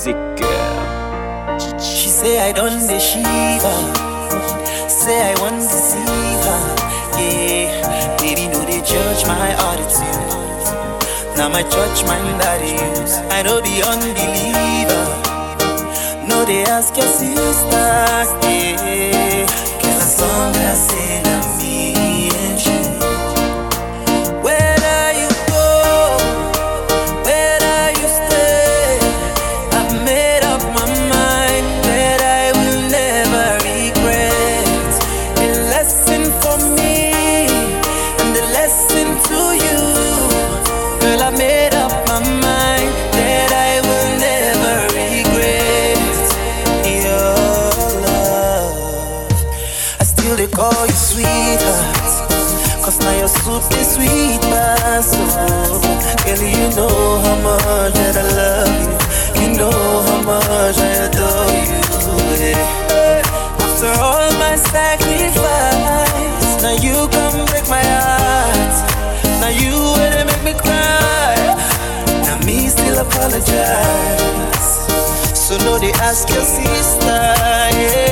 Music girl. She say I don't deceive her. Say I want to see her. Yeah, baby, no they judge my attitude. Now my church mind that is. I know the unbeliever. No they ask your sister. They call you sweetheart. Cause now your soup is sweet, my soul. Oh. Girl, you know how much that I love you. You know how much I adore you. yeah. After all my sacrifice, now you come break my heart. Now you will make me cry. Now me still apologize. So no, they ask your sister.